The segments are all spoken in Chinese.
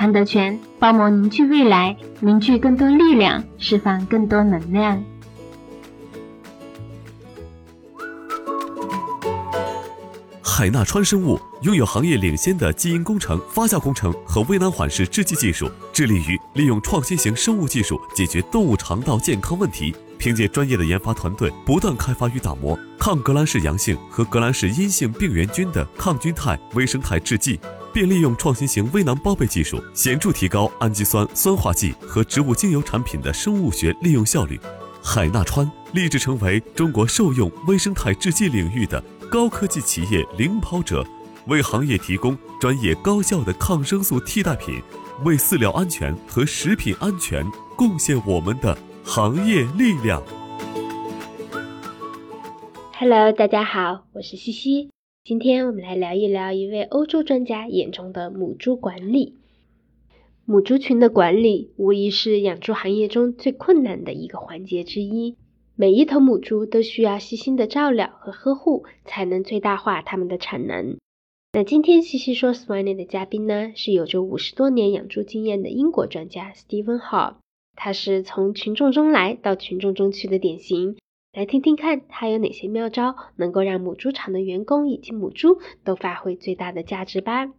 康德全包膜凝聚未来，凝聚更多力量，释放更多能量。海纳川生物拥有行业领先的基因工程、发酵工程和微囊缓释制剂技术，致力于利用创新型生物技术解决动物肠道健康问题。凭借专业的研发团队，不断开发与打磨抗革兰氏阳性和革兰氏阴性病原菌的抗菌肽微生态制剂。并利用创新型微囊包被技术，显著提高氨基酸酸化剂和植物精油产品的生物学利用效率。海纳川立志成为中国兽用微生态制剂领域的高科技企业领跑者，为行业提供专业高效的抗生素替代品，为饲料安全和食品安全贡献我们的行业力量。Hello，大家好，我是西西。今天我们来聊一聊一位欧洲专家眼中的母猪管理。母猪群的管理无疑是养猪行业中最困难的一个环节之一。每一头母猪都需要细心的照料和呵护，才能最大化它们的产能。那今天西西说 Swine 的嘉宾呢，是有着五十多年养猪经验的英国专家 Stephen Hall，他是从群众中来到群众中去的典型。来听听看，他有哪些妙招能够让母猪场的员工以及母猪都发挥最大的价值吧？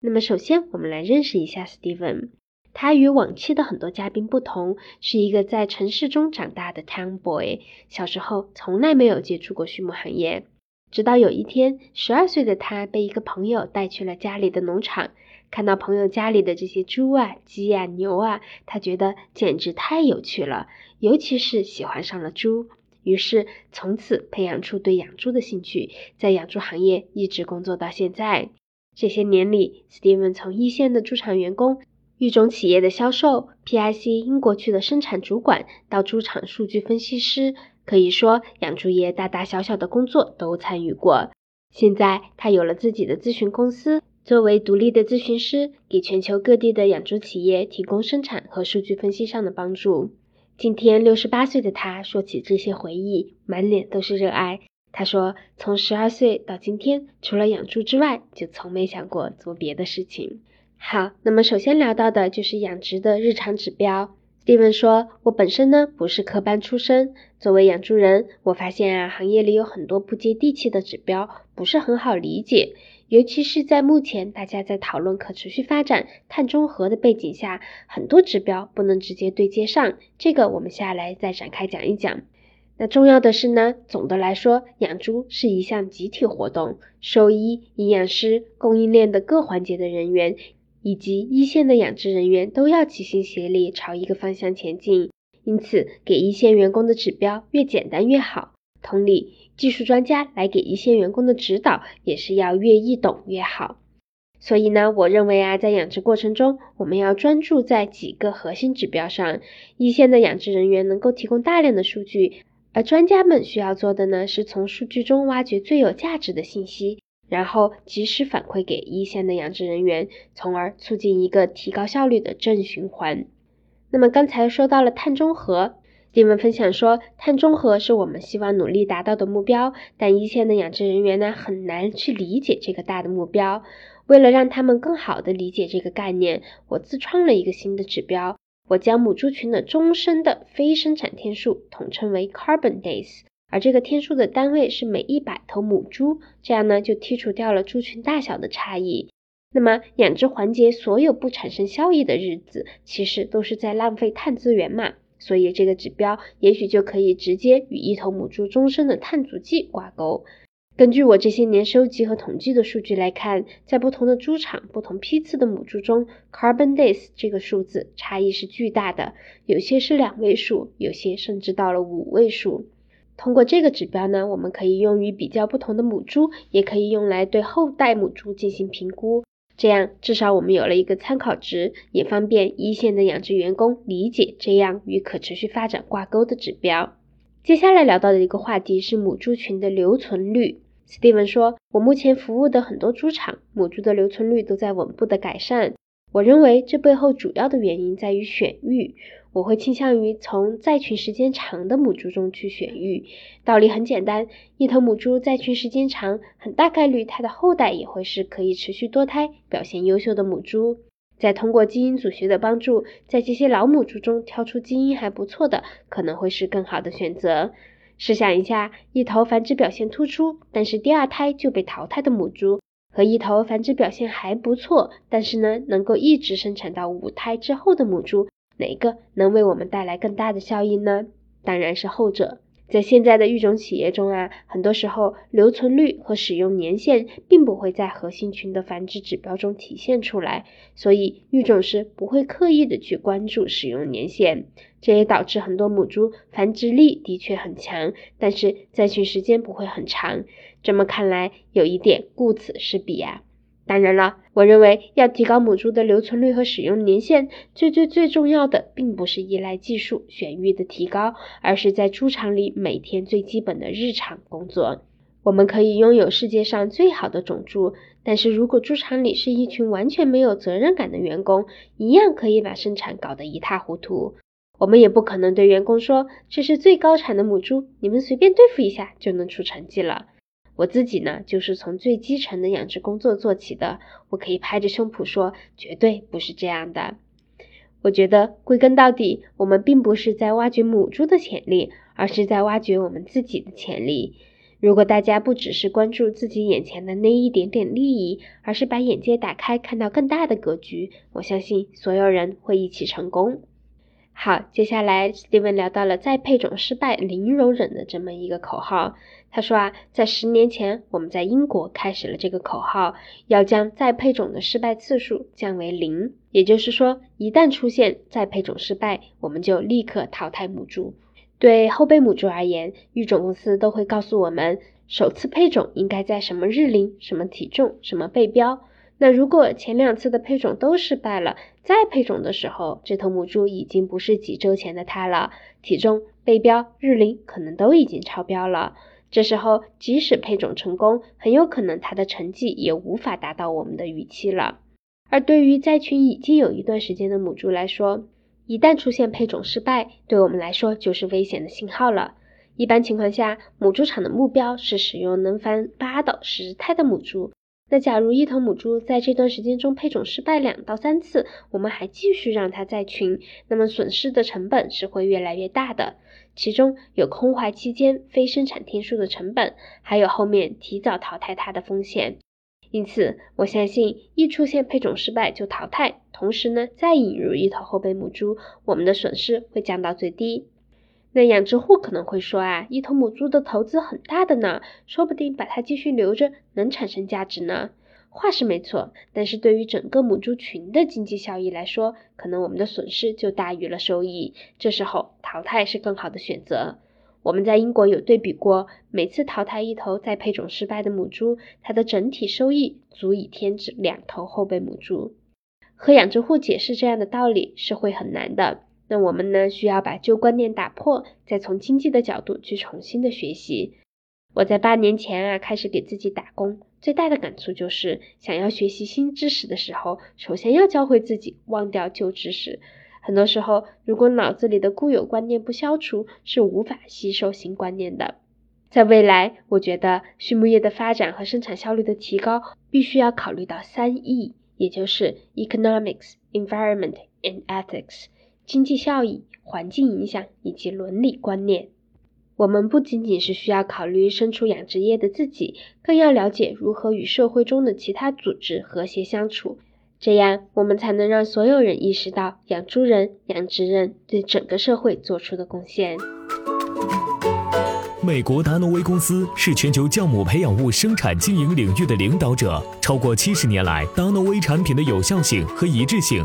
那么，首先我们来认识一下 Steven。他与往期的很多嘉宾不同，是一个在城市中长大的 Town Boy。小时候从来没有接触过畜牧行业，直到有一天，十二岁的他被一个朋友带去了家里的农场，看到朋友家里的这些猪啊、鸡啊、牛啊，他觉得简直太有趣了，尤其是喜欢上了猪。于是，从此培养出对养猪的兴趣，在养猪行业一直工作到现在。这些年里，Steven 从一线的猪场员工、育种企业的销售、PIC 英国区的生产主管，到猪场数据分析师，可以说养猪业大大小小的工作都参与过。现在，他有了自己的咨询公司，作为独立的咨询师，给全球各地的养猪企业提供生产和数据分析上的帮助。今天六十八岁的他说起这些回忆，满脸都是热爱。他说：“从十二岁到今天，除了养猪之外，就从没想过做别的事情。”好，那么首先聊到的就是养殖的日常指标。Steven 说：“我本身呢不是科班出身，作为养猪人，我发现啊，行业里有很多不接地气的指标，不是很好理解。”尤其是在目前大家在讨论可持续发展、碳中和的背景下，很多指标不能直接对接上。这个我们下来再展开讲一讲。那重要的是呢，总的来说，养猪是一项集体活动，兽医、营养师、供应链的各环节的人员，以及一线的养殖人员都要齐心协力朝一个方向前进。因此，给一线员工的指标越简单越好。同理，技术专家来给一线员工的指导也是要越易懂越好。所以呢，我认为啊，在养殖过程中，我们要专注在几个核心指标上。一线的养殖人员能够提供大量的数据，而专家们需要做的呢，是从数据中挖掘最有价值的信息，然后及时反馈给一线的养殖人员，从而促进一个提高效率的正循环。那么刚才说到了碳中和。蒂文分享说，碳中和是我们希望努力达到的目标，但一线的养殖人员呢，很难去理解这个大的目标。为了让他们更好的理解这个概念，我自创了一个新的指标，我将母猪群的终身的非生产天数统称为 Carbon Days，而这个天数的单位是每一百头母猪，这样呢就剔除掉了猪群大小的差异。那么养殖环节所有不产生效益的日子，其实都是在浪费碳资源嘛。所以这个指标也许就可以直接与一头母猪终身的碳足迹挂钩。根据我这些年收集和统计的数据来看，在不同的猪场、不同批次的母猪中，carbon days 这个数字差异是巨大的，有些是两位数，有些甚至到了五位数。通过这个指标呢，我们可以用于比较不同的母猪，也可以用来对后代母猪进行评估。这样至少我们有了一个参考值，也方便一线的养殖员工理解这样与可持续发展挂钩的指标。接下来聊到的一个话题是母猪群的留存率。斯蒂文说：“我目前服务的很多猪场，母猪的留存率都在稳步的改善。我认为这背后主要的原因在于选育。我会倾向于从在群时间长的母猪中去选育。道理很简单，一头母猪在群时间长，很大概率它的后代也会是可以持续多胎、表现优秀的母猪。再通过基因组学的帮助，在这些老母猪中挑出基因还不错的，可能会是更好的选择。”试想一下，一头繁殖表现突出，但是第二胎就被淘汰的母猪，和一头繁殖表现还不错，但是呢能够一直生产到五胎之后的母猪，哪个能为我们带来更大的效益呢？当然是后者。在现在的育种企业中啊，很多时候留存率和使用年限并不会在核心群的繁殖指标中体现出来，所以育种师不会刻意的去关注使用年限，这也导致很多母猪繁殖力的确很强，但是在群时间不会很长。这么看来，有一点顾此失彼啊。当然了，我认为要提高母猪的留存率和使用年限，最最最重要的，并不是依赖技术选育的提高，而是在猪场里每天最基本的日常工作。我们可以拥有世界上最好的种猪，但是如果猪场里是一群完全没有责任感的员工，一样可以把生产搞得一塌糊涂。我们也不可能对员工说，这是最高产的母猪，你们随便对付一下就能出成绩了。我自己呢，就是从最基层的养殖工作做起的。我可以拍着胸脯说，绝对不是这样的。我觉得归根到底，我们并不是在挖掘母猪的潜力，而是在挖掘我们自己的潜力。如果大家不只是关注自己眼前的那一点点利益，而是把眼界打开，看到更大的格局，我相信所有人会一起成功。好，接下来 Steven 聊到了再配种失败零容忍的这么一个口号。他说啊，在十年前，我们在英国开始了这个口号，要将再配种的失败次数降为零。也就是说，一旦出现再配种失败，我们就立刻淘汰母猪。对后备母猪而言，育种公司都会告诉我们，首次配种应该在什么日龄、什么体重、什么背标。那如果前两次的配种都失败了，再配种的时候，这头母猪已经不是几周前的它了，体重、背标、日龄可能都已经超标了。这时候，即使配种成功，很有可能它的成绩也无法达到我们的预期了。而对于在群已经有一段时间的母猪来说，一旦出现配种失败，对我们来说就是危险的信号了。一般情况下，母猪场的目标是使用能繁八到十胎的母猪。那假如一头母猪在这段时间中配种失败两到三次，我们还继续让它在群，那么损失的成本是会越来越大的。其中有空怀期间非生产天数的成本，还有后面提早淘汰它的风险。因此，我相信一出现配种失败就淘汰，同时呢再引入一头后备母猪，我们的损失会降到最低。那养殖户可能会说啊，一头母猪的投资很大的呢，说不定把它继续留着能产生价值呢。话是没错，但是对于整个母猪群的经济效益来说，可能我们的损失就大于了收益。这时候淘汰是更好的选择。我们在英国有对比过，每次淘汰一头再配种失败的母猪，它的整体收益足以添置两头后备母猪。和养殖户解释这样的道理是会很难的。那我们呢，需要把旧观念打破，再从经济的角度去重新的学习。我在八年前啊，开始给自己打工。最大的感触就是，想要学习新知识的时候，首先要教会自己忘掉旧知识。很多时候，如果脑子里的固有观念不消除，是无法吸收新观念的。在未来，我觉得畜牧业的发展和生产效率的提高，必须要考虑到三 E，也就是 economics、environment and ethics，经济效益、环境影响以及伦理观念。我们不仅仅是需要考虑身处养殖业的自己，更要了解如何与社会中的其他组织和谐相处，这样我们才能让所有人意识到养猪人、养殖人对整个社会做出的贡献。美国达诺威公司是全球酵母培养物生产经营领域的领导者，超过七十年来，达诺威产品的有效性和一致性。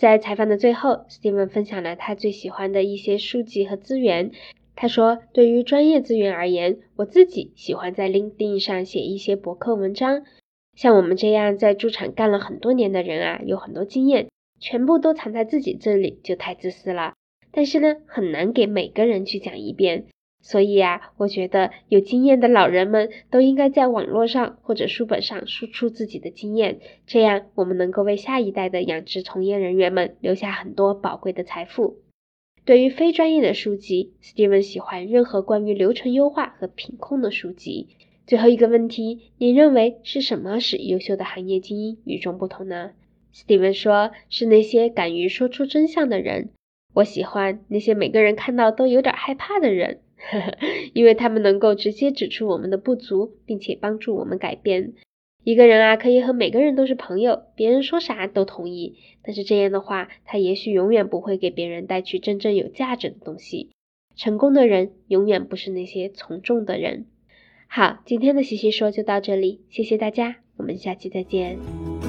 在采访的最后，Steven 分享了他最喜欢的一些书籍和资源。他说：“对于专业资源而言，我自己喜欢在 LinkedIn 上写一些博客文章。像我们这样在猪场干了很多年的人啊，有很多经验，全部都藏在自己这里就太自私了。但是呢，很难给每个人去讲一遍。”所以啊，我觉得有经验的老人们都应该在网络上或者书本上输出自己的经验，这样我们能够为下一代的养殖从业人员们留下很多宝贵的财富。对于非专业的书籍，Steven 喜欢任何关于流程优化和品控的书籍。最后一个问题，你认为是什么使优秀的行业精英与众不同呢？Steven 说，是那些敢于说出真相的人。我喜欢那些每个人看到都有点害怕的人。因为他们能够直接指出我们的不足，并且帮助我们改变。一个人啊，可以和每个人都是朋友，别人说啥都同意。但是这样的话，他也许永远不会给别人带去真正有价值的东西。成功的人永远不是那些从众的人。好，今天的西西说就到这里，谢谢大家，我们下期再见。